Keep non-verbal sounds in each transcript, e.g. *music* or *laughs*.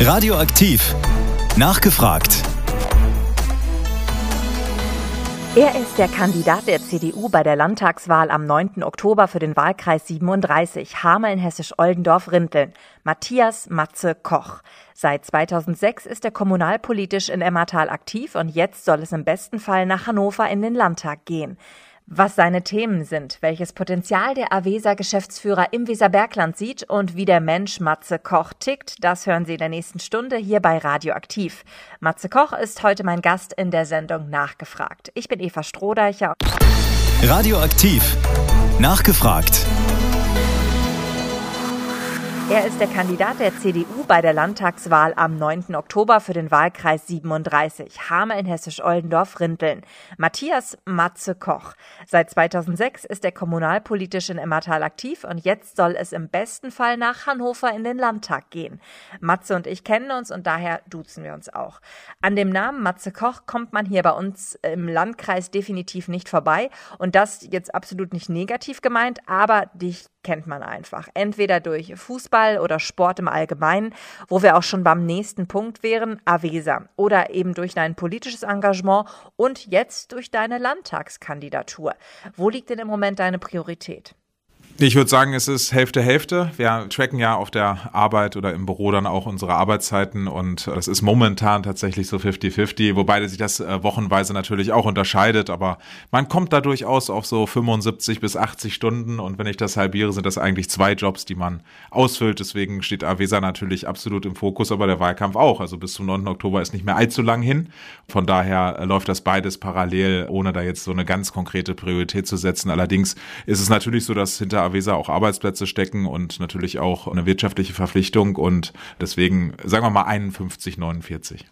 Radioaktiv. Nachgefragt. Er ist der Kandidat der CDU bei der Landtagswahl am 9. Oktober für den Wahlkreis 37 Hameln-Hessisch-Oldendorf-Rinteln. Matthias Matze Koch. Seit 2006 ist er kommunalpolitisch in Emmertal aktiv und jetzt soll es im besten Fall nach Hannover in den Landtag gehen. Was seine Themen sind, welches Potenzial der Avesa-Geschäftsführer im Weserbergland sieht und wie der Mensch Matze Koch tickt, das hören Sie in der nächsten Stunde hier bei Radioaktiv. Matze Koch ist heute mein Gast in der Sendung Nachgefragt. Ich bin Eva Strohdeicher. Radioaktiv. Nachgefragt. Er ist der Kandidat der CDU bei der Landtagswahl am 9. Oktober für den Wahlkreis 37, Hameln, Hessisch-Oldendorf-Rinteln. Matthias Matze Koch. Seit 2006 ist er kommunalpolitisch in Emmertal aktiv und jetzt soll es im besten Fall nach Hannover in den Landtag gehen. Matze und ich kennen uns und daher duzen wir uns auch. An dem Namen Matze Koch kommt man hier bei uns im Landkreis definitiv nicht vorbei und das jetzt absolut nicht negativ gemeint, aber dich kennt man einfach. Entweder durch Fußball oder Sport im Allgemeinen, wo wir auch schon beim nächsten Punkt wären, Avesa. Oder eben durch dein politisches Engagement und jetzt durch deine Landtagskandidatur. Wo liegt denn im Moment deine Priorität? Ich würde sagen, es ist Hälfte Hälfte. Wir tracken ja auf der Arbeit oder im Büro dann auch unsere Arbeitszeiten und es ist momentan tatsächlich so 50-50, wobei sich das äh, wochenweise natürlich auch unterscheidet, aber man kommt da durchaus auf so 75 bis 80 Stunden und wenn ich das halbiere, sind das eigentlich zwei Jobs, die man ausfüllt. Deswegen steht Avesa natürlich absolut im Fokus, aber der Wahlkampf auch. Also bis zum 9. Oktober ist nicht mehr allzu lang hin. Von daher äh, läuft das beides parallel, ohne da jetzt so eine ganz konkrete Priorität zu setzen. Allerdings ist es natürlich so, dass hinter Avesa auch Arbeitsplätze stecken und natürlich auch eine wirtschaftliche Verpflichtung und deswegen sagen wir mal 51, 49.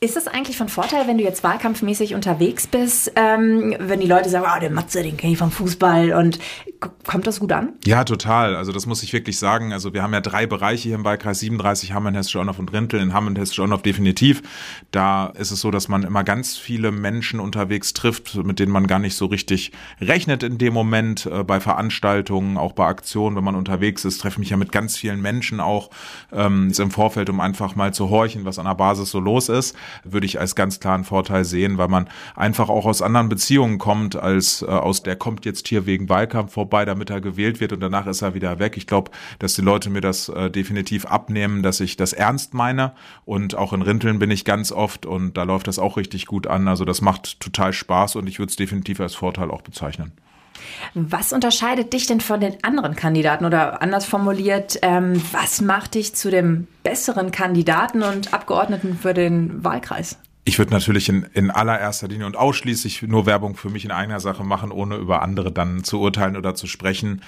Ist es eigentlich von Vorteil, wenn du jetzt wahlkampfmäßig unterwegs bist, ähm, wenn die Leute sagen, oh, der Matze, den kenne ich vom Fußball und kommt das gut an? Ja, total. Also das muss ich wirklich sagen. Also wir haben ja drei Bereiche hier im Wahlkreis 37, Hameln, Hessische Onnow und Rintel. In Hameln, Hessische Onnow definitiv. Da ist es so, dass man immer ganz viele Menschen unterwegs trifft, mit denen man gar nicht so richtig rechnet in dem Moment. Äh, bei Veranstaltungen, auch bei Aktionen, wenn man unterwegs ist, treffe mich ja mit ganz vielen Menschen auch ähm, im Vorfeld, um einfach mal zu horchen, was an der Basis so los ist würde ich als ganz klaren Vorteil sehen, weil man einfach auch aus anderen Beziehungen kommt, als äh, aus der kommt jetzt hier wegen Wahlkampf vorbei, damit er gewählt wird und danach ist er wieder weg. Ich glaube, dass die Leute mir das äh, definitiv abnehmen, dass ich das ernst meine und auch in Rinteln bin ich ganz oft und da läuft das auch richtig gut an. Also das macht total Spaß und ich würde es definitiv als Vorteil auch bezeichnen. Was unterscheidet dich denn von den anderen Kandidaten oder anders formuliert, ähm, was macht dich zu dem besseren Kandidaten und Abgeordneten für den Wahlkreis? Ich würde natürlich in, in allererster Linie und ausschließlich nur Werbung für mich in eigener Sache machen, ohne über andere dann zu urteilen oder zu sprechen.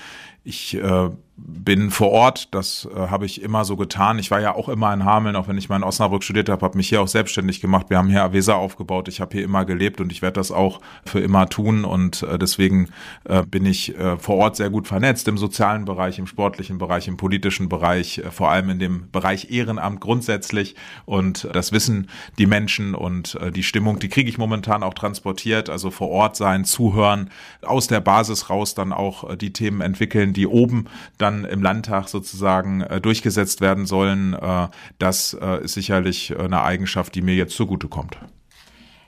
Ich äh, bin vor Ort, das äh, habe ich immer so getan. Ich war ja auch immer in Hameln, auch wenn ich mal in Osnabrück studiert habe, habe mich hier auch selbstständig gemacht. Wir haben hier Avesa aufgebaut. Ich habe hier immer gelebt und ich werde das auch für immer tun. Und äh, deswegen äh, bin ich äh, vor Ort sehr gut vernetzt im sozialen Bereich, im sportlichen Bereich, im politischen Bereich, äh, vor allem in dem Bereich Ehrenamt grundsätzlich. Und das wissen die Menschen und äh, die Stimmung, die kriege ich momentan auch transportiert. Also vor Ort sein, zuhören, aus der Basis raus dann auch äh, die Themen entwickeln, die oben dann dann im Landtag sozusagen äh, durchgesetzt werden sollen, äh, das äh, ist sicherlich eine Eigenschaft, die mir jetzt zugutekommt.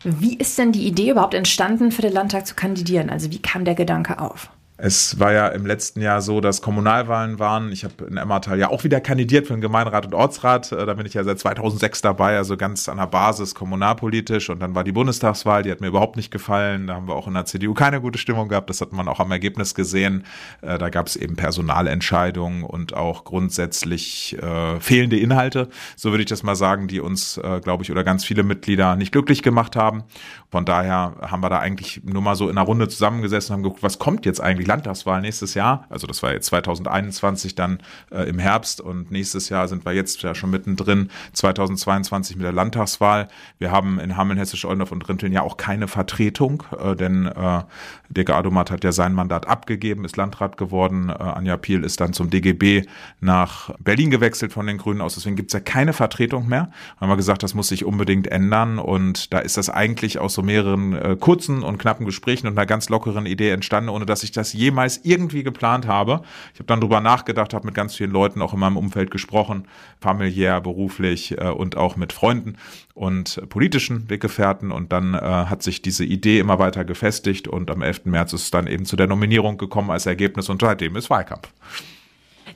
Wie ist denn die Idee überhaupt entstanden, für den Landtag zu kandidieren? Also wie kam der Gedanke auf? Es war ja im letzten Jahr so, dass Kommunalwahlen waren. Ich habe in Emmertal ja auch wieder kandidiert für den Gemeinderat und Ortsrat. Äh, da bin ich ja seit 2006 dabei, also ganz an der Basis kommunalpolitisch. Und dann war die Bundestagswahl, die hat mir überhaupt nicht gefallen. Da haben wir auch in der CDU keine gute Stimmung gehabt. Das hat man auch am Ergebnis gesehen. Äh, da gab es eben Personalentscheidungen und auch grundsätzlich äh, fehlende Inhalte, so würde ich das mal sagen, die uns, äh, glaube ich, oder ganz viele Mitglieder nicht glücklich gemacht haben. Von daher haben wir da eigentlich nur mal so in einer Runde zusammengesessen und haben geguckt, was kommt jetzt eigentlich Landtagswahl nächstes Jahr. Also das war jetzt 2021 dann äh, im Herbst und nächstes Jahr sind wir jetzt ja schon mittendrin, 2022 mit der Landtagswahl. Wir haben in Hameln, Hessisch, Oldorf und Rinteln ja auch keine Vertretung, äh, denn äh, Dirk Adomat hat ja sein Mandat abgegeben, ist Landrat geworden. Äh, Anja Piel ist dann zum DGB nach Berlin gewechselt von den Grünen aus. Deswegen gibt's ja keine Vertretung mehr. Haben wir gesagt, das muss sich unbedingt ändern und da ist das eigentlich aus so mehreren äh, kurzen und knappen Gesprächen und einer ganz lockeren Idee entstanden, ohne dass ich das jemals irgendwie geplant habe. Ich habe dann drüber nachgedacht, habe mit ganz vielen Leuten auch in meinem Umfeld gesprochen, familiär, beruflich äh, und auch mit Freunden und politischen Weggefährten. Und dann äh, hat sich diese Idee immer weiter gefestigt und am 11. März ist es dann eben zu der Nominierung gekommen als Ergebnis und seitdem ist Wahlkampf.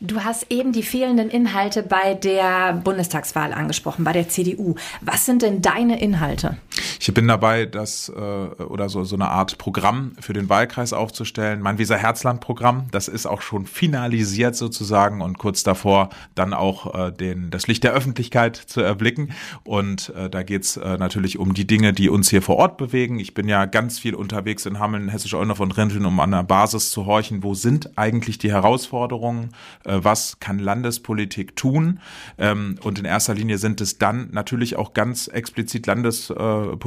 Du hast eben die fehlenden Inhalte bei der Bundestagswahl angesprochen, bei der CDU. Was sind denn deine Inhalte? Ich bin dabei, das äh, oder so so eine Art Programm für den Wahlkreis aufzustellen. Mein Weser Herzland Programm, das ist auch schon finalisiert sozusagen und kurz davor dann auch äh, den das Licht der Öffentlichkeit zu erblicken. Und äh, da geht's äh, natürlich um die Dinge, die uns hier vor Ort bewegen. Ich bin ja ganz viel unterwegs in Hameln, Hessisch-Eulendorf und Rinteln, um an der Basis zu horchen, wo sind eigentlich die Herausforderungen äh, was kann Landespolitik tun. Ähm, und in erster Linie sind es dann natürlich auch ganz explizit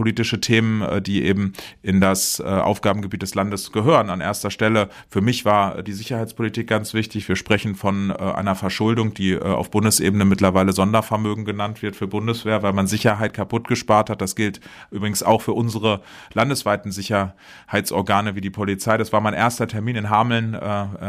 landespolitische Themen, äh, die eben in das äh, Aufgabengebiet des Landes gehören. An erster Stelle für mich war die Sicherheitspolitik ganz wichtig. Wir sprechen von einer Verschuldung, die auf Bundesebene mittlerweile Sondervermögen genannt wird für Bundeswehr, weil man Sicherheit kaputt gespart hat. Das gilt übrigens auch für unsere landesweiten Sicherheitsorgane wie die Polizei. Das war mein erster Termin in Hameln,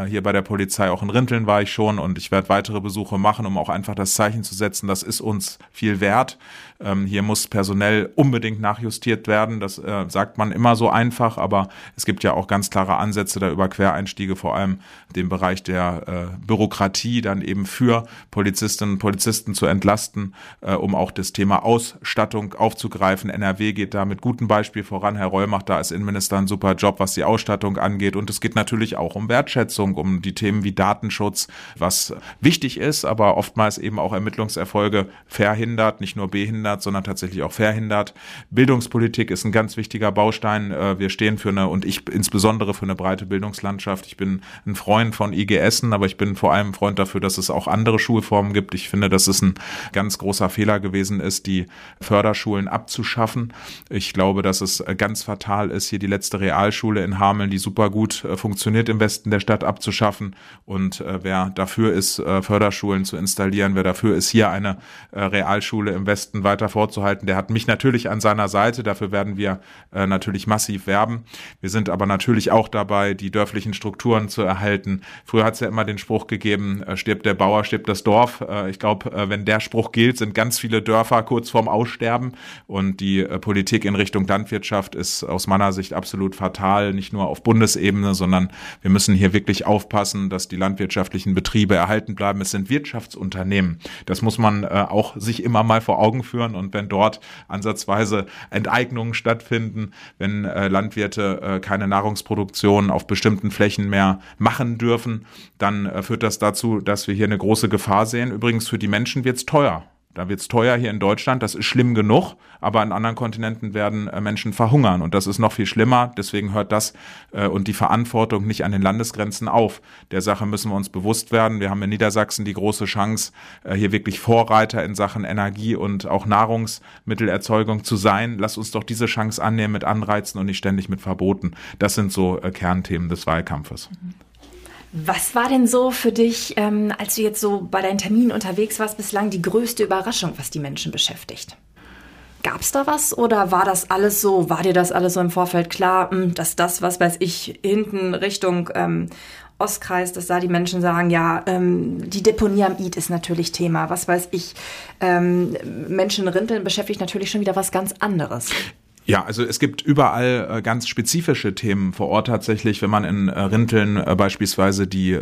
hier bei der Polizei. Auch in Rinteln war ich schon und ich werde weitere Besuche machen, um auch einfach das Zeichen zu setzen, das ist uns viel wert. Ähm, hier muss personell unbedingt nachjustiert werden. Das äh, sagt man immer so einfach, aber es gibt ja auch ganz klare Ansätze da über Quereinstiege, vor allem den Bereich der äh, Bürokratie dann eben für Polizistinnen und Polizisten zu entlasten, äh, um auch das Thema Ausstattung aufzugreifen. NRW geht da mit gutem Beispiel voran. Herr Reul macht da als Innenminister einen super Job, was die Ausstattung angeht. Und es geht natürlich auch um Wertschätzung, um die Themen wie Datenschutz, was wichtig ist, aber oftmals eben auch Ermittlungserfolge verhindert, nicht nur behindert, sondern tatsächlich auch verhindert. Bildungspolitik ist ein ganz wichtiger Baustein. Äh, wir stehen für eine und ich insbesondere für eine breite Bildungslandschaft. Ich bin ein Freund von IGSen, aber ich bin vor allem ein Freund dafür, dass es auch andere Schulformen gibt. Ich finde, dass es ein ganz großer Fehler gewesen ist, die Förderschulen abzuschaffen. Ich glaube, dass es ganz fatal ist, hier die letzte Realschule in Hameln, die super gut äh, funktioniert im Westen der Stadt abzuschaffen. Und äh, wer dafür ist, Förderschulen zu installieren, wer dafür ist, hier eine Realschule im Westen weiter vorzuhalten, der hat mich natürlich an seiner Seite. Dafür werden wir natürlich massiv werben. Wir sind aber natürlich auch dabei, die dörflichen Strukturen zu erhalten. Früher hat es ja immer den Spruch gegeben, äh, stirbt der Bauer, stirbt das Dorf. Äh, ich glaube, äh, wenn der Spruch gilt, sind ganz viele Dörfer kurz vorm Aussterben. Und die Politik in Richtung Landwirtschaft ist aus meiner Sicht absolut fatal, nicht nur auf Bundesebene, sondern wir müssen hier wirklich aufpassen, dass die landwirtschaftlichen Betriebe erhalten bleiben. Es sind Wirtschaftsunternehmen. Das muss man auch sich immer mal vor Augen führen. Und wenn dort ansatzweise Enteignungen stattfinden, wenn Landwirte keine Nahrungsproduktion auf bestimmten Flächen mehr machen dürfen, dann äh, führt das dazu, dass wir hier eine große Gefahr sehen. Übrigens für die Menschen wird es teuer. Da wird es teuer hier in Deutschland, das ist schlimm genug, aber an anderen Kontinenten werden äh, Menschen verhungern und das ist noch viel schlimmer. Deswegen hört das äh, und die Verantwortung nicht an den Landesgrenzen auf. Der Sache müssen wir uns bewusst werden. Wir haben in Niedersachsen die große Chance, äh, hier wirklich Vorreiter in Sachen Energie und auch Nahrungsmittelerzeugung zu sein. Lass uns doch diese Chance annehmen mit Anreizen und nicht ständig mit Verboten. Das sind so äh, Kernthemen des Wahlkampfes. Mhm. Was war denn so für dich, ähm, als du jetzt so bei deinen Terminen unterwegs warst, bislang die größte Überraschung, was die Menschen beschäftigt? Gab es da was oder war das alles so, war dir das alles so im Vorfeld klar, hm, dass das, was weiß ich, hinten Richtung ähm, Ostkreis, dass da die Menschen sagen, ja, ähm, die Deponie am Id ist natürlich Thema, was weiß ich, ähm, Menschen rinteln beschäftigt natürlich schon wieder was ganz anderes. Ja, also es gibt überall äh, ganz spezifische Themen vor Ort tatsächlich, wenn man in äh, Rinteln äh, beispielsweise die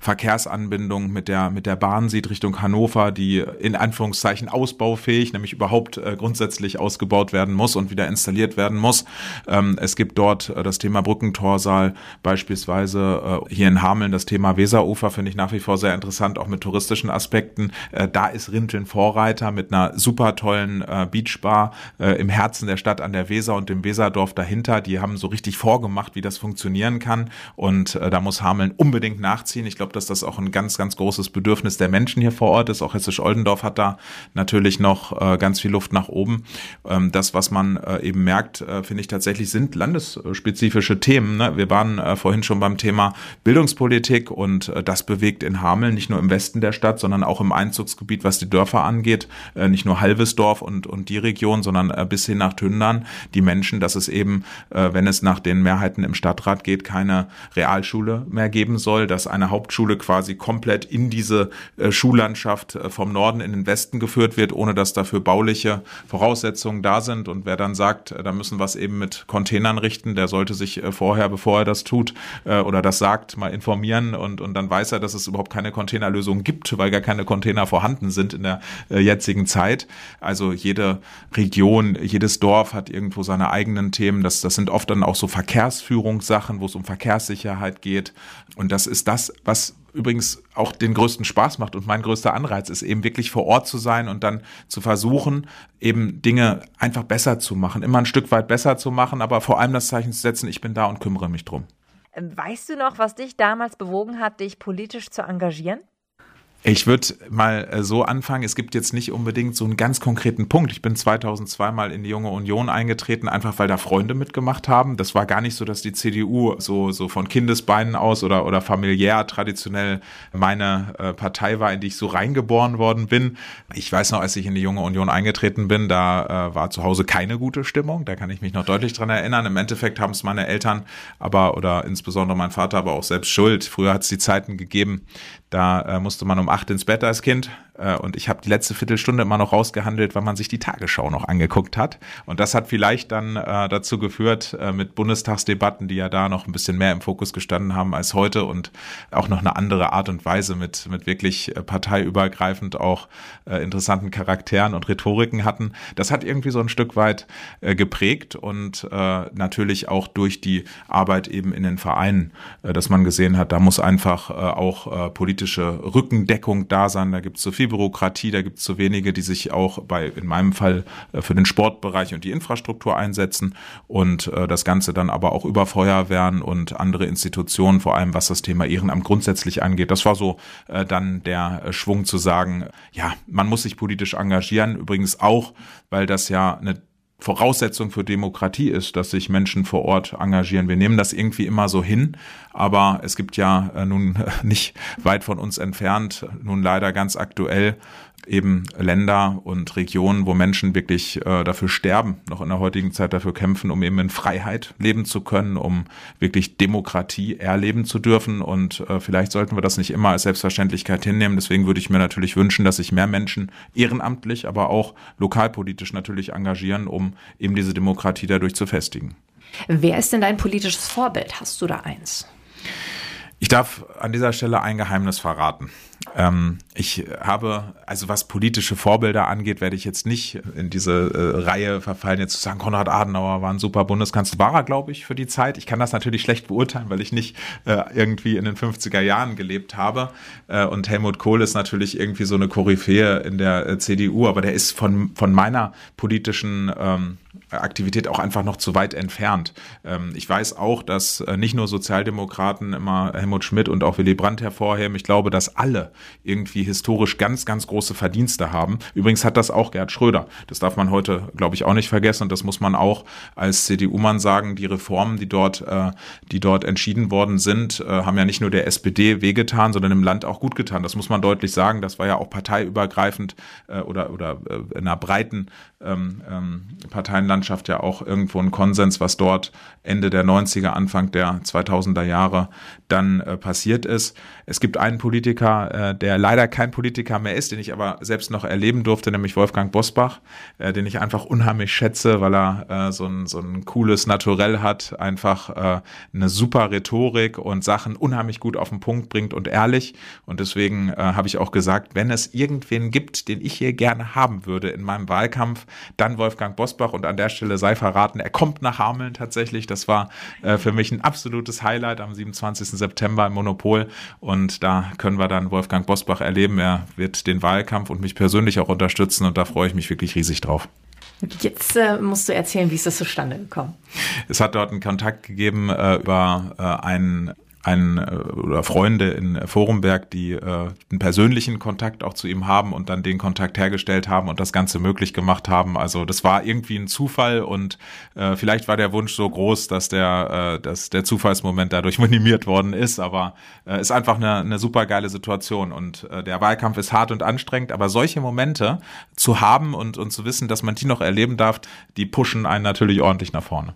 Verkehrsanbindung mit der mit der Bahn sieht Richtung Hannover, die in Anführungszeichen ausbaufähig, nämlich überhaupt grundsätzlich ausgebaut werden muss und wieder installiert werden muss. Ähm, es gibt dort das Thema Brückentorsaal beispielsweise hier in Hameln das Thema Weserufer finde ich nach wie vor sehr interessant, auch mit touristischen Aspekten. Da ist Rinteln Vorreiter mit einer super tollen Beachbar im Herzen der Stadt an der Weser und dem Weserdorf dahinter, die haben so richtig vorgemacht, wie das funktionieren kann. Und äh, da muss Hameln unbedingt nachziehen. Ich glaube, dass das auch ein ganz, ganz großes Bedürfnis der Menschen hier vor Ort ist. Auch Hessisch-Oldendorf hat da natürlich noch äh, ganz viel Luft nach oben. Ähm, das, was man äh, eben merkt, äh, finde ich tatsächlich, sind landesspezifische Themen. Ne? Wir waren äh, vorhin schon beim Thema Bildungspolitik und äh, das bewegt in Hameln nicht nur im Westen der Stadt, sondern auch im Einzugsgebiet, was die Dörfer angeht. Äh, nicht nur Halvesdorf und, und die Region, sondern äh, bis hin nach Tündern die Menschen, dass es eben, äh, wenn es nach den Mehrheiten im Stadtrat geht, keine Realschule mehr geben soll, dass eine Hauptschule quasi komplett in diese äh, Schullandschaft äh, vom Norden in den Westen geführt wird, ohne dass dafür bauliche Voraussetzungen da sind. Und wer dann sagt, äh, da müssen wir es eben mit Containern richten, der sollte sich äh, vorher, bevor er das tut oder das sagt, mal informieren und, und dann weiß er, dass es überhaupt keine Containerlösung gibt, weil gar keine Container vorhanden sind in der jetzigen Zeit. Also jede Region, jedes Dorf hat irgendwo seine eigenen Themen. Das, das sind oft dann auch so Verkehrsführungssachen, wo es um Verkehrssicherheit geht. Und das ist das, was übrigens auch den größten Spaß macht und mein größter Anreiz ist eben wirklich vor Ort zu sein und dann zu versuchen, eben Dinge einfach besser zu machen, immer ein Stück weit besser zu machen, aber vor allem das Zeichen zu setzen, ich bin da und kümmere mich drum. Weißt du noch, was dich damals bewogen hat, dich politisch zu engagieren? Ich würde mal äh, so anfangen. Es gibt jetzt nicht unbedingt so einen ganz konkreten Punkt. Ich bin 2002 mal in die Junge Union eingetreten, einfach weil da Freunde mitgemacht haben. Das war gar nicht so, dass die CDU so, so von Kindesbeinen aus oder, oder familiär traditionell meine äh, Partei war, in die ich so reingeboren worden bin. Ich weiß noch, als ich in die Junge Union eingetreten bin, da äh, war zu Hause keine gute Stimmung. Da kann ich mich noch deutlich dran erinnern. Im Endeffekt haben es meine Eltern aber oder insbesondere mein Vater aber auch selbst schuld. Früher hat es die Zeiten gegeben, da äh, musste man um acht ins Bett als Kind äh, und ich habe die letzte Viertelstunde immer noch rausgehandelt, weil man sich die Tagesschau noch angeguckt hat. Und das hat vielleicht dann äh, dazu geführt, äh, mit Bundestagsdebatten, die ja da noch ein bisschen mehr im Fokus gestanden haben als heute und auch noch eine andere Art und Weise mit, mit wirklich äh, parteiübergreifend auch äh, interessanten Charakteren und Rhetoriken hatten. Das hat irgendwie so ein Stück weit äh, geprägt und äh, natürlich auch durch die Arbeit eben in den Vereinen, äh, dass man gesehen hat, da muss einfach äh, auch äh, politische Rückendeckung da sein. Da gibt es so viel Bürokratie, da gibt es zu wenige, die sich auch bei, in meinem Fall, äh, für den Sportbereich und die Infrastruktur einsetzen und äh, das Ganze dann aber auch über Feuerwehren und andere Institutionen, vor allem was das Thema Ehrenamt grundsätzlich angeht. Das war so äh, dann der Schwung zu sagen, ja, man muss sich politisch engagieren, übrigens auch, weil das ja eine Voraussetzung für Demokratie ist, dass sich Menschen vor Ort engagieren. Wir nehmen das irgendwie immer so hin, aber es gibt ja äh, nun *laughs* nicht weit von uns entfernt, nun leider ganz aktuell eben Länder und Regionen, wo Menschen wirklich äh, dafür sterben, noch in der heutigen Zeit dafür kämpfen, um eben in Freiheit leben zu können, um wirklich Demokratie erleben zu dürfen. Und äh, vielleicht sollten wir das nicht immer als Selbstverständlichkeit hinnehmen. Deswegen würde ich mir natürlich wünschen, dass sich mehr Menschen ehrenamtlich, aber auch lokalpolitisch natürlich engagieren, um eben diese Demokratie dadurch zu festigen. Wer ist denn dein politisches Vorbild? Hast du da eins? Ich darf an dieser Stelle ein Geheimnis verraten. Ähm, ich habe, also was politische Vorbilder angeht, werde ich jetzt nicht in diese äh, Reihe verfallen, jetzt zu sagen, Konrad Adenauer war ein super Bundeskanzler, war er, glaube ich, für die Zeit. Ich kann das natürlich schlecht beurteilen, weil ich nicht äh, irgendwie in den 50er Jahren gelebt habe. Äh, und Helmut Kohl ist natürlich irgendwie so eine Koryphäe in der äh, CDU, aber der ist von, von meiner politischen ähm, Aktivität auch einfach noch zu weit entfernt. Ähm, ich weiß auch, dass äh, nicht nur Sozialdemokraten immer Helmut Schmidt und auch Willy Brandt hervorheben. Ich glaube, dass alle irgendwie historisch ganz, ganz große Verdienste haben. Übrigens hat das auch Gerd Schröder. Das darf man heute, glaube ich, auch nicht vergessen. Und das muss man auch als CDU-Mann sagen. Die Reformen, die dort, äh, die dort entschieden worden sind, äh, haben ja nicht nur der SPD wehgetan, sondern im Land auch gut getan. Das muss man deutlich sagen. Das war ja auch parteiübergreifend oder, oder in einer breiten ähm, ähm, Parteienlandschaft ja auch irgendwo ein Konsens, was dort Ende der 90er, Anfang der 2000er Jahre dann äh, passiert ist. Es gibt einen Politiker, äh, der leider kein Politiker mehr ist, den ich aber selbst noch erleben durfte, nämlich Wolfgang Bosbach, äh, den ich einfach unheimlich schätze, weil er äh, so, ein, so ein cooles Naturell hat, einfach äh, eine super Rhetorik und Sachen unheimlich gut auf den Punkt bringt und ehrlich. Und deswegen äh, habe ich auch gesagt, wenn es irgendwen gibt, den ich hier gerne haben würde in meinem Wahlkampf, dann Wolfgang Bosbach und an der Stelle sei verraten, er kommt nach Hameln tatsächlich. Das war äh, für mich ein absolutes Highlight am 27. September im Monopol und da können wir dann Wolfgang Bosbach erleben. Er wird den Wahlkampf und mich persönlich auch unterstützen und da freue ich mich wirklich riesig drauf. Jetzt äh, musst du erzählen, wie ist das zustande gekommen? Es hat dort einen Kontakt gegeben äh, über äh, einen einen äh, oder Freunde in Forumberg, die äh, einen persönlichen Kontakt auch zu ihm haben und dann den Kontakt hergestellt haben und das Ganze möglich gemacht haben. Also das war irgendwie ein Zufall und äh, vielleicht war der Wunsch so groß, dass der, äh, dass der Zufallsmoment dadurch *laughs* minimiert worden ist, aber äh, ist einfach eine, eine super geile Situation und äh, der Wahlkampf ist hart und anstrengend, aber solche Momente zu haben und, und zu wissen, dass man die noch erleben darf, die pushen einen natürlich ordentlich nach vorne.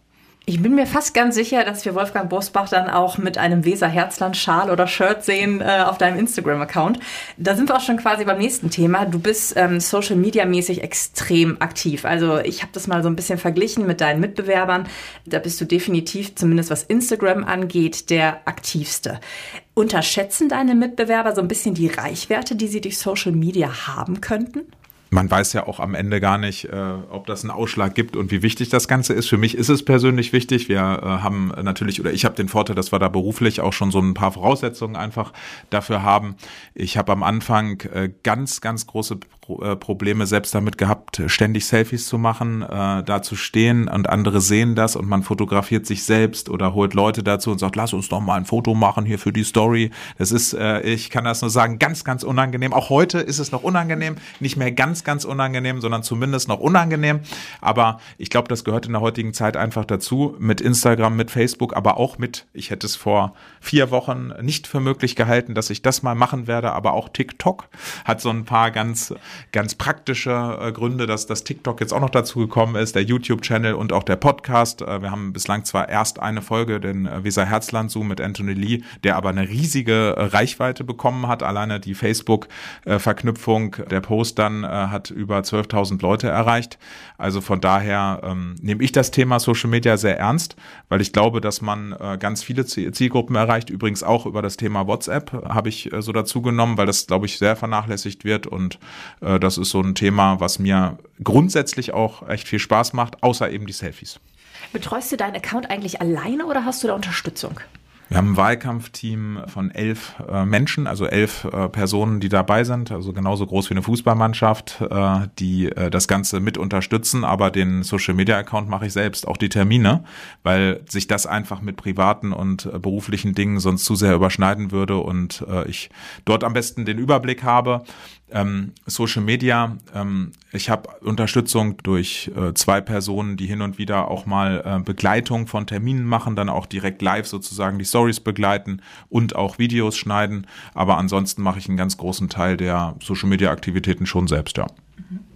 Ich bin mir fast ganz sicher, dass wir Wolfgang Bosbach dann auch mit einem Weser Herzland Schal oder Shirt sehen äh, auf deinem Instagram-Account. Da sind wir auch schon quasi beim nächsten Thema. Du bist ähm, Social Media mäßig extrem aktiv. Also ich habe das mal so ein bisschen verglichen mit deinen Mitbewerbern. Da bist du definitiv, zumindest was Instagram angeht, der aktivste. Unterschätzen deine Mitbewerber so ein bisschen die Reichweite, die sie durch Social Media haben könnten? Man weiß ja auch am Ende gar nicht, äh, ob das einen Ausschlag gibt und wie wichtig das Ganze ist. Für mich ist es persönlich wichtig. Wir äh, haben natürlich, oder ich habe den Vorteil, dass wir da beruflich auch schon so ein paar Voraussetzungen einfach dafür haben. Ich habe am Anfang äh, ganz, ganz große äh, Probleme selbst damit gehabt, ständig Selfies zu machen, äh, da zu stehen und andere sehen das und man fotografiert sich selbst oder holt Leute dazu und sagt, lass uns doch mal ein Foto machen hier für die Story. Das ist, äh, ich kann das nur sagen, ganz, ganz unangenehm. Auch heute ist es noch unangenehm, nicht mehr ganz, ganz unangenehm, sondern zumindest noch unangenehm. Aber ich glaube, das gehört in der heutigen Zeit einfach dazu, mit Instagram, mit Facebook, aber auch mit, ich hätte es vor vier Wochen nicht für möglich gehalten, dass ich das mal machen werde, aber auch TikTok hat so ein paar ganz ganz praktische äh, Gründe, dass das TikTok jetzt auch noch dazu gekommen ist, der YouTube-Channel und auch der Podcast. Äh, wir haben bislang zwar erst eine Folge, den äh, Weser Herzland Zoom mit Anthony Lee, der aber eine riesige äh, Reichweite bekommen hat. Alleine die Facebook-Verknüpfung, der Post dann hat über 12.000 Leute erreicht. Also von daher ähm, nehme ich das Thema Social Media sehr ernst, weil ich glaube, dass man äh, ganz viele Zielgruppen erreicht. Übrigens auch über das Thema WhatsApp habe ich äh, so dazu genommen, weil das, glaube ich, sehr vernachlässigt wird und äh, das ist so ein Thema, was mir grundsätzlich auch echt viel Spaß macht, außer eben die Selfies. Betreust du deinen Account eigentlich alleine oder hast du da Unterstützung? Wir haben ein Wahlkampfteam von elf äh, Menschen, also elf äh, Personen, die dabei sind, also genauso groß wie eine Fußballmannschaft, äh, die äh, das Ganze mit unterstützen. Aber den Social Media Account mache ich selbst, auch die Termine, weil sich das einfach mit privaten und äh, beruflichen Dingen sonst zu sehr überschneiden würde und ich dort am besten den Überblick habe. Ähm, Social Media, ähm, ich habe Unterstützung durch äh, zwei Personen, die hin und wieder auch mal äh, Begleitung von Terminen machen, dann auch direkt live sozusagen die Stories begleiten und auch Videos schneiden. Aber ansonsten mache ich einen ganz großen Teil der Social Media Aktivitäten schon selbst, ja. Mhm.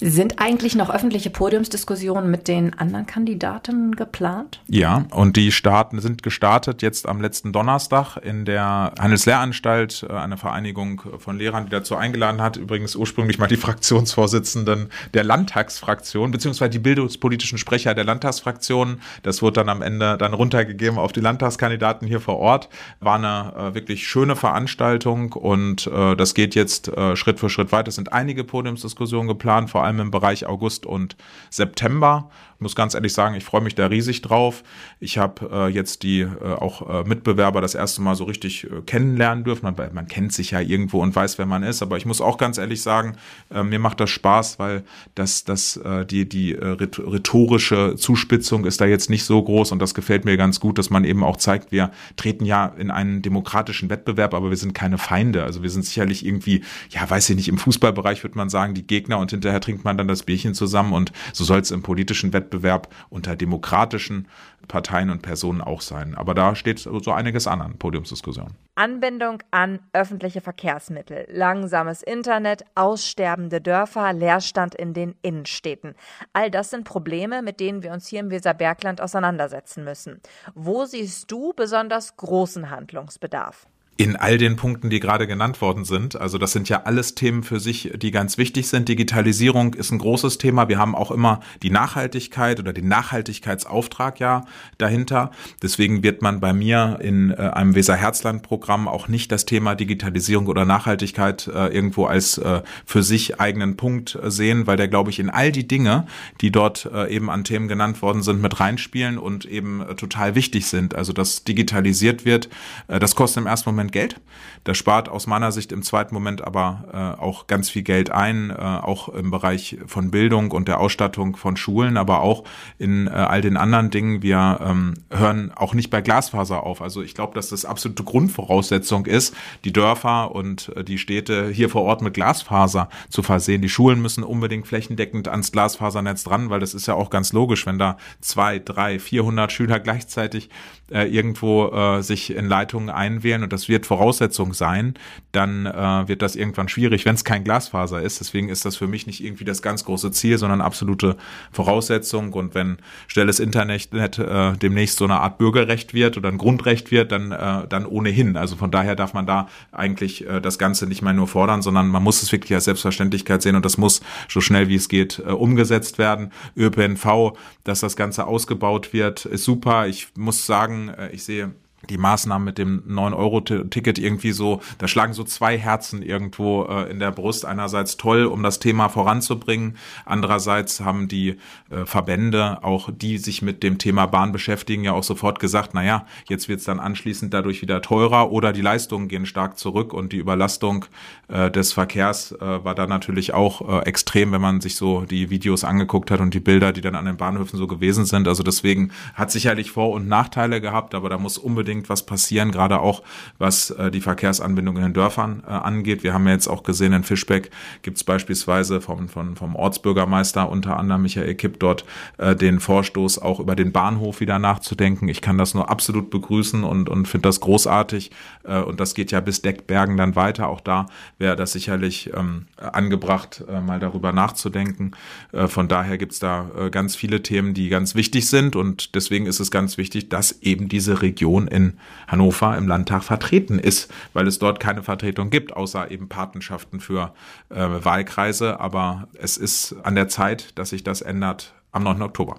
Sind eigentlich noch öffentliche Podiumsdiskussionen mit den anderen Kandidaten geplant? Ja, und die starten, sind gestartet jetzt am letzten Donnerstag in der Handelslehranstalt, äh, eine Vereinigung von Lehrern, die dazu eingeladen hat. Übrigens ursprünglich mal die Fraktionsvorsitzenden der Landtagsfraktion, beziehungsweise die bildungspolitischen Sprecher der Landtagsfraktionen. Das wurde dann am Ende dann runtergegeben auf die Landtagskandidaten hier vor Ort. War eine äh, wirklich schöne Veranstaltung und äh, das geht jetzt Schritt für Schritt weiter. Es sind einige Podiumsdiskussionen geplant, vor allem im Bereich August und September muss ganz ehrlich sagen, ich freue mich da riesig drauf. Ich habe äh, jetzt die äh, auch äh, Mitbewerber das erste Mal so richtig äh, kennenlernen dürfen. Man, man kennt sich ja irgendwo und weiß, wer man ist. Aber ich muss auch ganz ehrlich sagen, äh, mir macht das Spaß, weil das, das, äh, die, die rhetorische Zuspitzung ist da jetzt nicht so groß und das gefällt mir ganz gut, dass man eben auch zeigt, wir treten ja in einen demokratischen Wettbewerb, aber wir sind keine Feinde. Also wir sind sicherlich irgendwie, ja, weiß ich nicht, im Fußballbereich würde man sagen, die Gegner und hinterher trinkt man dann das Bierchen zusammen und so soll es im politischen Wettbewerb unter demokratischen Parteien und Personen auch sein. Aber da steht so einiges an an Podiumsdiskussionen. Anbindung an öffentliche Verkehrsmittel, langsames Internet, aussterbende Dörfer, Leerstand in den Innenstädten. All das sind Probleme, mit denen wir uns hier im Weserbergland auseinandersetzen müssen. Wo siehst du besonders großen Handlungsbedarf? In all den Punkten, die gerade genannt worden sind. Also das sind ja alles Themen für sich, die ganz wichtig sind. Digitalisierung ist ein großes Thema. Wir haben auch immer die Nachhaltigkeit oder den Nachhaltigkeitsauftrag ja dahinter. Deswegen wird man bei mir in äh, einem Weser-Herzland-Programm auch nicht das Thema Digitalisierung oder Nachhaltigkeit äh, irgendwo als äh, für sich eigenen Punkt sehen, weil der, glaube ich, in all die Dinge, die dort eben an Themen genannt worden sind, mit reinspielen und eben total wichtig sind. Also dass digitalisiert wird, das kostet im ersten Moment Moment Geld. Das spart aus meiner Sicht im zweiten Moment aber äh, auch ganz viel Geld ein, äh, auch im Bereich von Bildung und der Ausstattung von Schulen, aber auch in äh, all den anderen Dingen. Wir ähm, hören auch nicht bei Glasfaser auf. Also ich glaube, dass das absolute Grundvoraussetzung ist, die Dörfer und äh, die Städte hier vor Ort mit Glasfaser zu versehen. Die Schulen müssen unbedingt flächendeckend ans Glasfasernetz dran, weil das ist ja auch ganz logisch, wenn da zwei, drei, vierhundert Schüler gleichzeitig äh, irgendwo äh, sich in Leitungen einwählen und das wird Voraussetzung sein, dann äh, wird das irgendwann schwierig, wenn es kein Glasfaser ist. Deswegen ist das für mich nicht irgendwie das ganz große Ziel, sondern absolute Voraussetzung. Und wenn schnelles Internet äh, demnächst so eine Art Bürgerrecht wird oder ein Grundrecht wird, dann, äh, dann ohnehin. Also von daher darf man da eigentlich äh, das Ganze nicht mehr nur fordern, sondern man muss es wirklich als Selbstverständlichkeit sehen und das muss so schnell wie es geht äh, umgesetzt werden. ÖPNV, dass das Ganze ausgebaut wird, ist super. Ich muss sagen, äh, ich sehe die Maßnahmen mit dem 9-Euro-Ticket irgendwie so, da schlagen so zwei Herzen irgendwo äh, in der Brust. Einerseits toll, um das Thema voranzubringen. Andererseits haben die äh, Verbände, auch die sich mit dem Thema Bahn beschäftigen, ja auch sofort gesagt, na ja, jetzt wird's dann anschließend dadurch wieder teurer oder die Leistungen gehen stark zurück und die Überlastung äh, des Verkehrs äh, war da natürlich auch äh, extrem, wenn man sich so die Videos angeguckt hat und die Bilder, die dann an den Bahnhöfen so gewesen sind. Also deswegen hat sicherlich Vor- und Nachteile gehabt, aber da muss unbedingt unbedingt was passieren, gerade auch was äh, die Verkehrsanbindung in den Dörfern äh, angeht. Wir haben ja jetzt auch gesehen, in Fischbeck gibt es beispielsweise vom, vom, vom Ortsbürgermeister unter anderem Michael Kipp dort äh, den Vorstoß, auch über den Bahnhof wieder nachzudenken. Ich kann das nur absolut begrüßen und, und finde das großartig. Äh, und das geht ja bis Deckbergen dann weiter. Auch da wäre das sicherlich ähm, angebracht, äh, mal darüber nachzudenken. Äh, von daher gibt es da äh, ganz viele Themen, die ganz wichtig sind. Und deswegen ist es ganz wichtig, dass eben diese Region in in Hannover im Landtag vertreten ist, weil es dort keine Vertretung gibt, außer eben Patenschaften für äh, Wahlkreise. Aber es ist an der Zeit, dass sich das ändert am 9. Oktober.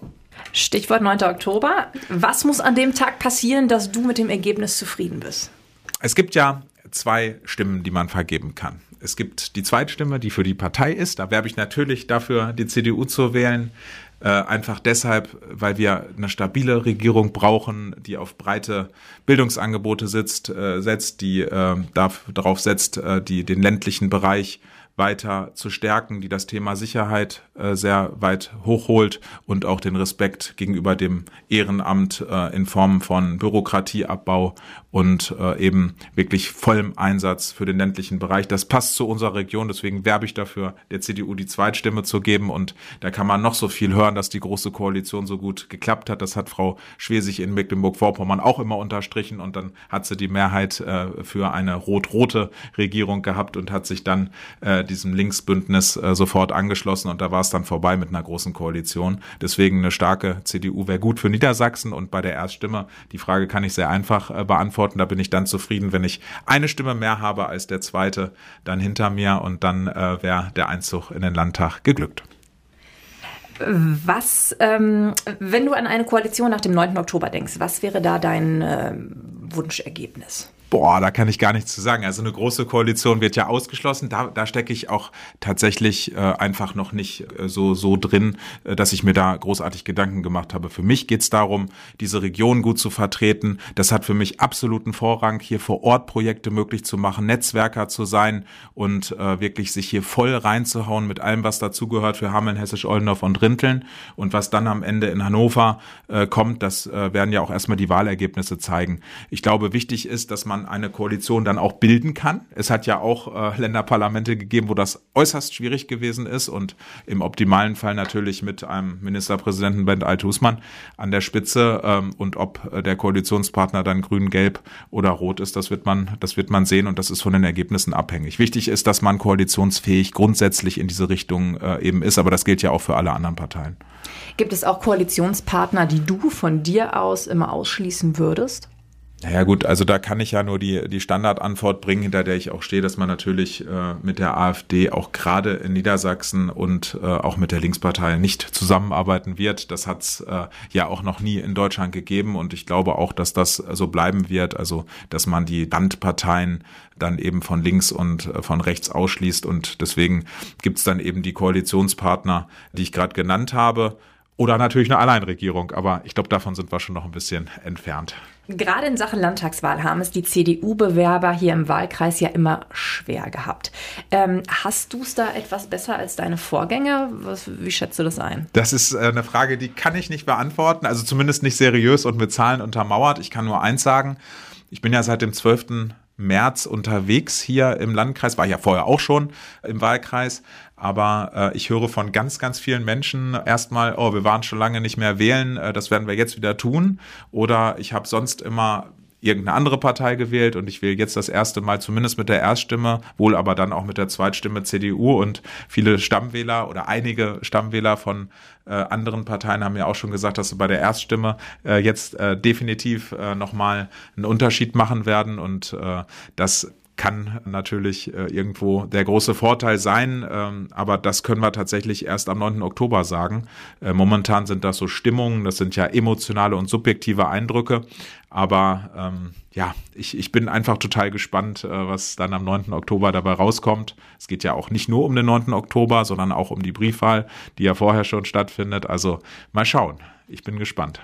Stichwort 9. Oktober. Was muss an dem Tag passieren, dass du mit dem Ergebnis zufrieden bist? Es gibt ja zwei Stimmen, die man vergeben kann. Es gibt die Zweitstimme, die für die Partei ist. Da werbe ich natürlich dafür, die CDU zu wählen. Äh, einfach deshalb, weil wir eine stabile Regierung brauchen, die auf breite Bildungsangebote sitzt, äh, setzt, die äh, darauf setzt, äh, die den ländlichen Bereich weiter zu stärken, die das Thema Sicherheit äh, sehr weit hochholt und auch den Respekt gegenüber dem Ehrenamt äh, in Form von Bürokratieabbau und äh, eben wirklich vollem Einsatz für den ländlichen Bereich. Das passt zu unserer Region, deswegen werbe ich dafür, der CDU die Zweitstimme zu geben und da kann man noch so viel hören, dass die große Koalition so gut geklappt hat. Das hat Frau Schwesig in Mecklenburg-Vorpommern auch immer unterstrichen und dann hat sie die Mehrheit äh, für eine rot-rote Regierung gehabt und hat sich dann äh, diesem Linksbündnis äh, sofort angeschlossen und da war es dann vorbei mit einer großen Koalition. Deswegen eine starke CDU wäre gut für Niedersachsen und bei der Erststimme, die Frage kann ich sehr einfach äh, beantworten. Da bin ich dann zufrieden, wenn ich eine Stimme mehr habe als der zweite dann hinter mir und dann äh, wäre der Einzug in den Landtag geglückt. Was, ähm, wenn du an eine Koalition nach dem 9. Oktober denkst, was wäre da dein äh, Wunschergebnis? Boah, da kann ich gar nichts zu sagen. Also eine große Koalition wird ja ausgeschlossen. Da, da stecke ich auch tatsächlich äh, einfach noch nicht äh, so, so drin, äh, dass ich mir da großartig Gedanken gemacht habe. Für mich geht's darum, diese Region gut zu vertreten. Das hat für mich absoluten Vorrang, hier vor Ort Projekte möglich zu machen, Netzwerker zu sein und äh, wirklich sich hier voll reinzuhauen mit allem, was dazugehört für Hameln, Hessisch, Oldendorf und Rinteln. Und was dann am Ende in Hannover äh, kommt, das äh, werden ja auch erstmal die Wahlergebnisse zeigen. Ich glaube, wichtig ist, dass man eine Koalition dann auch bilden kann. Es hat ja auch äh, Länderparlamente gegeben, wo das äußerst schwierig gewesen ist und im optimalen Fall natürlich mit einem Ministerpräsidenten Bent Althusmann an der Spitze ähm, und ob äh, der Koalitionspartner dann grün, gelb oder rot ist, das wird man, das wird man sehen und das ist von den Ergebnissen abhängig. Wichtig ist, dass man koalitionsfähig grundsätzlich in diese Richtung äh, eben ist, aber das gilt ja auch für alle anderen Parteien. Gibt es auch Koalitionspartner, die du von dir aus immer ausschließen würdest? Naja gut, also da kann ich ja nur die, die Standardantwort bringen, hinter der ich auch stehe, dass man natürlich äh, mit der AfD auch gerade in Niedersachsen und äh, auch mit der Linkspartei nicht zusammenarbeiten wird. Das hat es äh, ja auch noch nie in Deutschland gegeben und ich glaube auch, dass das so bleiben wird. Also dass man die Randparteien dann eben von links und äh, von rechts ausschließt und deswegen gibt's dann eben die Koalitionspartner, die ich gerade genannt habe. Oder natürlich eine Alleinregierung, aber ich glaube, davon sind wir schon noch ein bisschen entfernt. Gerade in Sachen Landtagswahl haben es die CDU-Bewerber hier im Wahlkreis ja immer schwer gehabt. Ähm, hast du es da etwas besser als deine Vorgänger? Was, wie schätzt du das ein? Das ist äh, eine Frage, die kann ich nicht beantworten, also zumindest nicht seriös und mit Zahlen untermauert. Ich kann nur eins sagen. Ich bin ja seit dem 12. März unterwegs hier im Landkreis, war ich ja vorher auch schon im Wahlkreis, aber äh, ich höre von ganz, ganz vielen Menschen erstmal, oh, wir waren schon lange nicht mehr wählen, äh, das werden wir jetzt wieder tun. Oder ich habe sonst immer irgendeine andere Partei gewählt und ich wähle jetzt das erste Mal zumindest mit der Erststimme, wohl aber dann auch mit der Zweitstimme CDU und viele Stammwähler oder einige Stammwähler von äh, anderen Parteien haben ja auch schon gesagt, dass sie bei der Erststimme äh, jetzt äh, definitiv äh, nochmal einen Unterschied machen werden und äh, das kann natürlich äh, irgendwo der große Vorteil sein, ähm, aber das können wir tatsächlich erst am 9. Oktober sagen. Äh, momentan sind das so Stimmungen, das sind ja emotionale und subjektive Eindrücke, aber ähm, ja, ich, ich bin einfach total gespannt, äh, was dann am 9. Oktober dabei rauskommt. Es geht ja auch nicht nur um den 9. Oktober, sondern auch um die Briefwahl, die ja vorher schon stattfindet. Also mal schauen. Ich bin gespannt.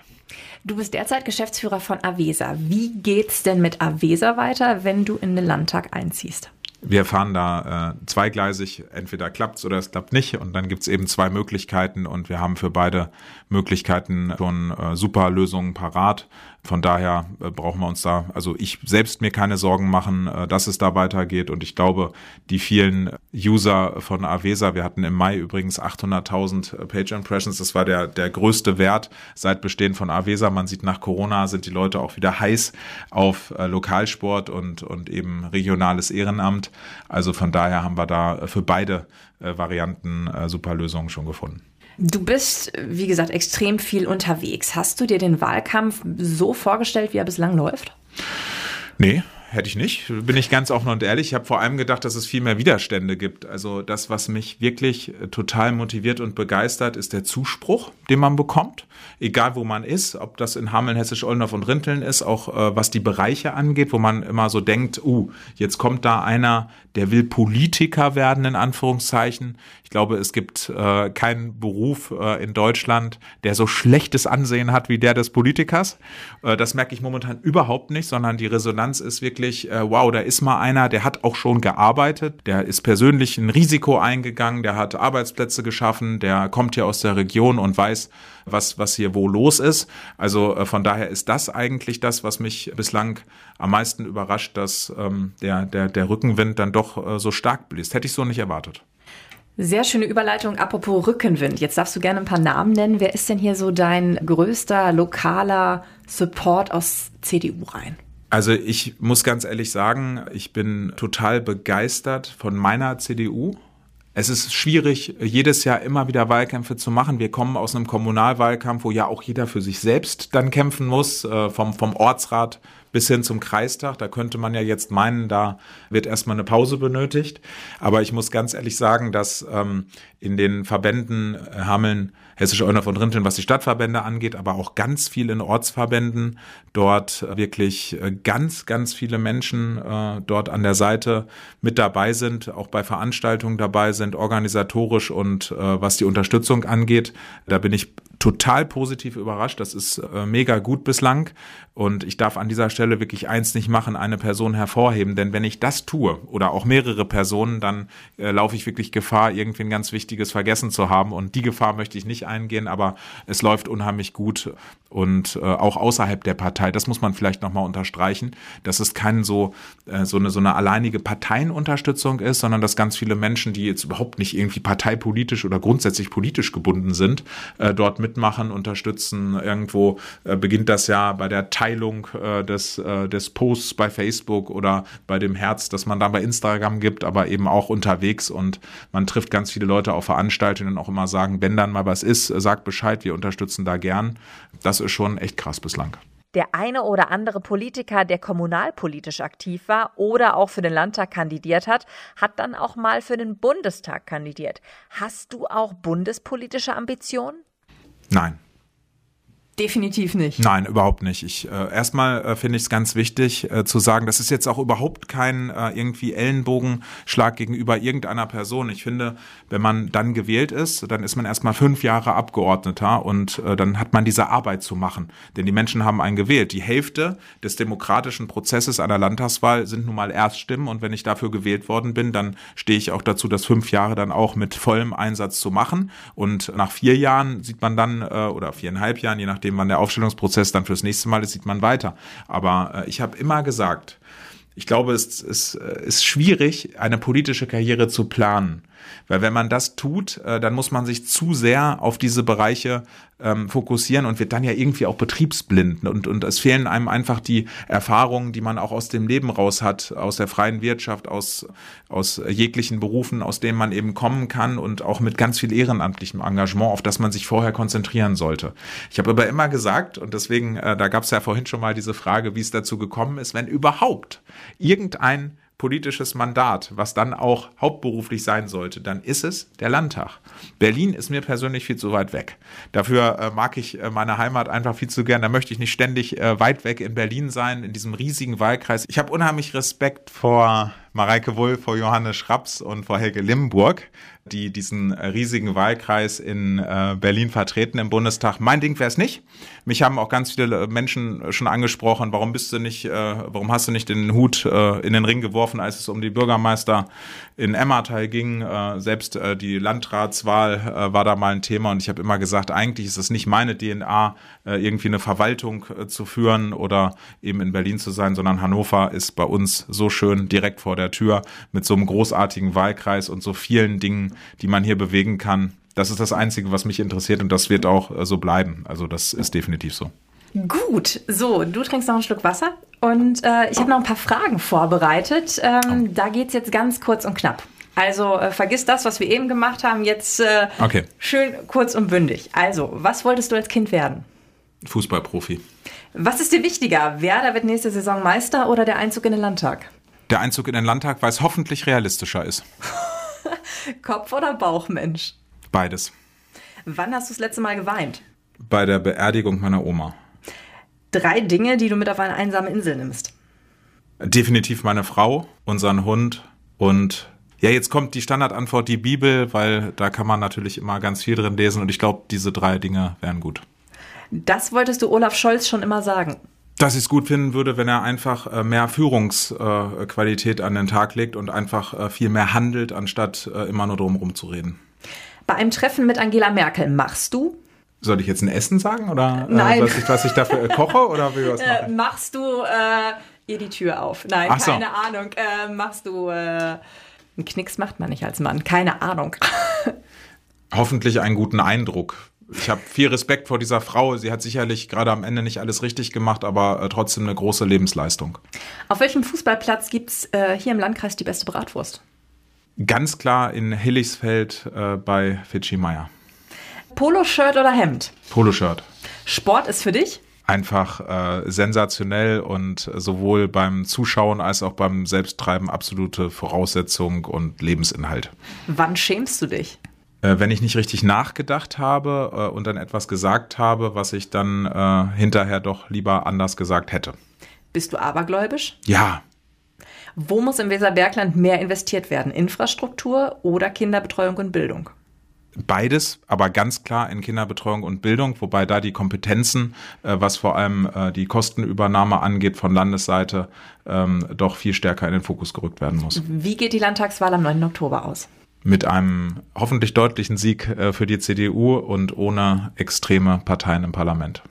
Du bist derzeit Geschäftsführer von Avesa. Wie geht's denn mit Avesa weiter, wenn du in den Landtag einziehst? Wir fahren da äh, zweigleisig, entweder klappt's oder es klappt nicht und dann gibt's eben zwei Möglichkeiten und wir haben für beide Möglichkeiten schon äh, super Lösungen parat. Von daher äh, brauchen wir uns da, also ich selbst mir keine Sorgen machen, äh, dass es da weitergeht und ich glaube, die vielen User von Avesa, wir hatten im Mai übrigens 800.000 Page Impressions, das war der, der größte Wert seit Bestehen von Avesa. Man sieht nach Corona sind die Leute auch wieder heiß auf äh, Lokalsport und, und eben regionales Ehrenamt. Also von daher haben wir da für beide äh, Varianten äh, super Lösungen schon gefunden. Du bist, wie gesagt, extrem viel unterwegs. Hast du dir den Wahlkampf so vorgestellt, wie er bislang läuft? Nee, hätte ich nicht. Bin ich ganz offen und ehrlich. Ich habe vor allem gedacht, dass es viel mehr Widerstände gibt. Also das, was mich wirklich äh, total motiviert und begeistert, ist der Zuspruch, den man bekommt. Egal wo man ist, ob das in Hameln, Hessisch, Oldendorf und Rinteln ist, auch äh, was die Bereiche angeht, wo man immer so denkt, uh, jetzt kommt da einer, der will Politiker werden, in Anführungszeichen. Ich glaube, es gibt äh, keinen Beruf äh, in Deutschland, der so schlechtes Ansehen hat wie der des Politikers. Äh, das merke ich momentan überhaupt nicht, sondern die Resonanz ist wirklich, äh, wow, da ist mal einer, der hat auch schon gearbeitet, der ist persönlich ein Risiko eingegangen, der hat Arbeitsplätze geschaffen, der kommt hier aus der Region und weiß, was, was hier wo los ist. Also äh, von daher ist das eigentlich das, was mich bislang am meisten überrascht, dass ähm, der, der, der Rückenwind dann doch äh, so stark bläst. Hätte ich so nicht erwartet. Sehr schöne Überleitung. Apropos Rückenwind. Jetzt darfst du gerne ein paar Namen nennen. Wer ist denn hier so dein größter lokaler Support aus CDU rein? Also ich muss ganz ehrlich sagen, ich bin total begeistert von meiner CDU. Es ist schwierig, jedes Jahr immer wieder Wahlkämpfe zu machen. Wir kommen aus einem Kommunalwahlkampf, wo ja auch jeder für sich selbst dann kämpfen muss, äh, vom, vom Ortsrat bis hin zum Kreistag. Da könnte man ja jetzt meinen, da wird erstmal eine Pause benötigt. Aber ich muss ganz ehrlich sagen, dass ähm, in den Verbänden äh, Hameln, Hessische Euner von Rinteln, was die Stadtverbände angeht, aber auch ganz viel in Ortsverbänden, dort wirklich äh, ganz, ganz viele Menschen äh, dort an der Seite mit dabei sind, auch bei Veranstaltungen dabei sind, organisatorisch und äh, was die Unterstützung angeht. Da bin ich total positiv überrascht. Das ist äh, mega gut bislang. Und ich darf an dieser Stelle wirklich eins nicht machen, eine Person hervorheben. Denn wenn ich das tue oder auch mehrere Personen, dann äh, laufe ich wirklich Gefahr, irgendwie ein ganz Wichtiges vergessen zu haben. Und die Gefahr möchte ich nicht eingehen, aber es läuft unheimlich gut. Und äh, auch außerhalb der Partei, das muss man vielleicht nochmal unterstreichen, dass es kein so, äh, so, eine, so eine alleinige Parteienunterstützung ist, sondern dass ganz viele Menschen, die jetzt überhaupt nicht irgendwie parteipolitisch oder grundsätzlich politisch gebunden sind, äh, dort mitmachen, unterstützen. Irgendwo äh, beginnt das ja bei der Teil Teilung äh, des, äh, des Posts bei Facebook oder bei dem Herz, das man da bei Instagram gibt, aber eben auch unterwegs und man trifft ganz viele Leute auf Veranstaltungen und auch immer sagen, wenn dann mal was ist, sagt Bescheid, wir unterstützen da gern. Das ist schon echt krass bislang. Der eine oder andere Politiker, der kommunalpolitisch aktiv war oder auch für den Landtag kandidiert hat, hat dann auch mal für den Bundestag kandidiert. Hast du auch bundespolitische Ambitionen? Nein definitiv nicht. Nein, überhaupt nicht. Ich äh, erstmal äh, finde ich es ganz wichtig äh, zu sagen, das ist jetzt auch überhaupt kein äh, irgendwie Ellenbogenschlag gegenüber irgendeiner Person. Ich finde, wenn man dann gewählt ist, dann ist man erstmal fünf Jahre Abgeordneter und äh, dann hat man diese Arbeit zu machen. Denn die Menschen haben einen gewählt. Die Hälfte des demokratischen Prozesses einer Landtagswahl sind nun mal Erststimmen und wenn ich dafür gewählt worden bin, dann stehe ich auch dazu, das fünf Jahre dann auch mit vollem Einsatz zu machen. Und nach vier Jahren sieht man dann, äh, oder viereinhalb Jahren, je nachdem, wann der Aufstellungsprozess dann fürs nächste Mal ist, sieht man weiter. Aber äh, ich habe immer gesagt, ich glaube, es, es ist schwierig, eine politische Karriere zu planen. Weil wenn man das tut, äh, dann muss man sich zu sehr auf diese Bereiche ähm, fokussieren und wird dann ja irgendwie auch betriebsblind. Und, und es fehlen einem einfach die Erfahrungen, die man auch aus dem Leben raus hat, aus der freien Wirtschaft, aus, aus jeglichen Berufen, aus denen man eben kommen kann und auch mit ganz viel ehrenamtlichem Engagement, auf das man sich vorher konzentrieren sollte. Ich habe aber immer gesagt, und deswegen, äh, da gab es ja vorhin schon mal diese Frage, wie es dazu gekommen ist, wenn überhaupt irgendein politisches Mandat, was dann auch hauptberuflich sein sollte, dann ist es der Landtag. Berlin ist mir persönlich viel zu weit weg. Dafür äh, mag ich äh, meine Heimat einfach viel zu gern. Da möchte ich nicht ständig äh, weit weg in Berlin sein, in diesem riesigen Wahlkreis. Ich habe unheimlich Respekt vor Mareike Wulff, vor Johannes Schraps und vor Helge Limburg, die diesen äh, riesigen Wahlkreis in äh, Berlin vertreten im Bundestag. Mein Ding wäre es nicht. Mich haben auch ganz viele Menschen schon angesprochen, warum bist du nicht, äh, warum hast du nicht den Hut in den Ring geworfen, als es um die Bürgermeister in Emmertal ging. Selbst die Landratswahl war da mal ein Thema und ich habe immer gesagt, eigentlich ist es nicht meine DNA, irgendwie eine Verwaltung zu führen oder eben in Berlin zu sein, sondern Hannover ist bei uns so schön direkt vor der Tür mit so einem großartigen Wahlkreis und so vielen Dingen, die man hier bewegen kann. Das ist das Einzige, was mich interessiert und das wird auch äh, so bleiben. Also das ist definitiv so. Gut, so, du trinkst noch einen Schluck Wasser und äh, ich habe noch ein paar Fragen vorbereitet. Ähm, oh. Da es jetzt ganz kurz und knapp. Also äh, vergiss das, was wir eben gemacht haben, jetzt äh, okay. schön kurz und bündig. Also, was wolltest du als Kind werden? Fußballprofi. Was ist dir wichtiger? Werder wird nächste Saison Meister oder der Einzug in den Landtag? Der Einzug in den Landtag, weil es hoffentlich realistischer ist. *laughs* Kopf- oder Bauchmensch? Beides. Wann hast du das letzte Mal geweint? Bei der Beerdigung meiner Oma. Drei Dinge, die du mit auf eine einsame Insel nimmst. Definitiv meine Frau, unseren Hund und ja, jetzt kommt die Standardantwort, die Bibel, weil da kann man natürlich immer ganz viel drin lesen und ich glaube, diese drei Dinge wären gut. Das wolltest du Olaf Scholz schon immer sagen dass ich es gut finden würde, wenn er einfach äh, mehr Führungsqualität an den Tag legt und einfach äh, viel mehr handelt, anstatt äh, immer nur drum rumzureden. Bei einem Treffen mit Angela Merkel machst du? Soll ich jetzt ein Essen sagen oder Nein. was, ich, was ich dafür koche oder wie was äh, machst du äh, ihr die Tür auf? Nein, so. keine Ahnung. Äh, machst du äh, einen Knicks macht man nicht als Mann. Keine Ahnung. *laughs* Hoffentlich einen guten Eindruck ich habe viel Respekt vor dieser Frau. Sie hat sicherlich gerade am Ende nicht alles richtig gemacht, aber äh, trotzdem eine große Lebensleistung. Auf welchem Fußballplatz gibt's äh, hier im Landkreis die beste Bratwurst? Ganz klar in Hilligsfeld äh, bei Fidschi Meier. Poloshirt oder Hemd? Poloshirt. Sport ist für dich? Einfach äh, sensationell und sowohl beim Zuschauen als auch beim Selbsttreiben absolute Voraussetzung und Lebensinhalt. Wann schämst du dich? Äh, wenn ich nicht richtig nachgedacht habe äh, und dann etwas gesagt habe, was ich dann äh, hinterher doch lieber anders gesagt hätte. Bist du abergläubisch? Ja. Wo muss im Weserbergland mehr investiert werden? Infrastruktur oder Kinderbetreuung und Bildung? Beides, aber ganz klar in Kinderbetreuung und Bildung, wobei da die Kompetenzen, was vor allem die Kostenübernahme angeht von Landesseite, ähm, doch viel stärker in den Fokus gerückt werden muss. Wie geht die Landtagswahl am 9. Oktober aus? Mit einem hoffentlich deutlichen Sieg äh, für die CDU und ohne extreme Parteien im Parlament.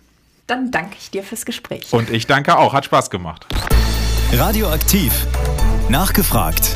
Dann danke ich dir fürs Gespräch. Und ich danke auch, hat Spaß gemacht. Radioaktiv. Nachgefragt.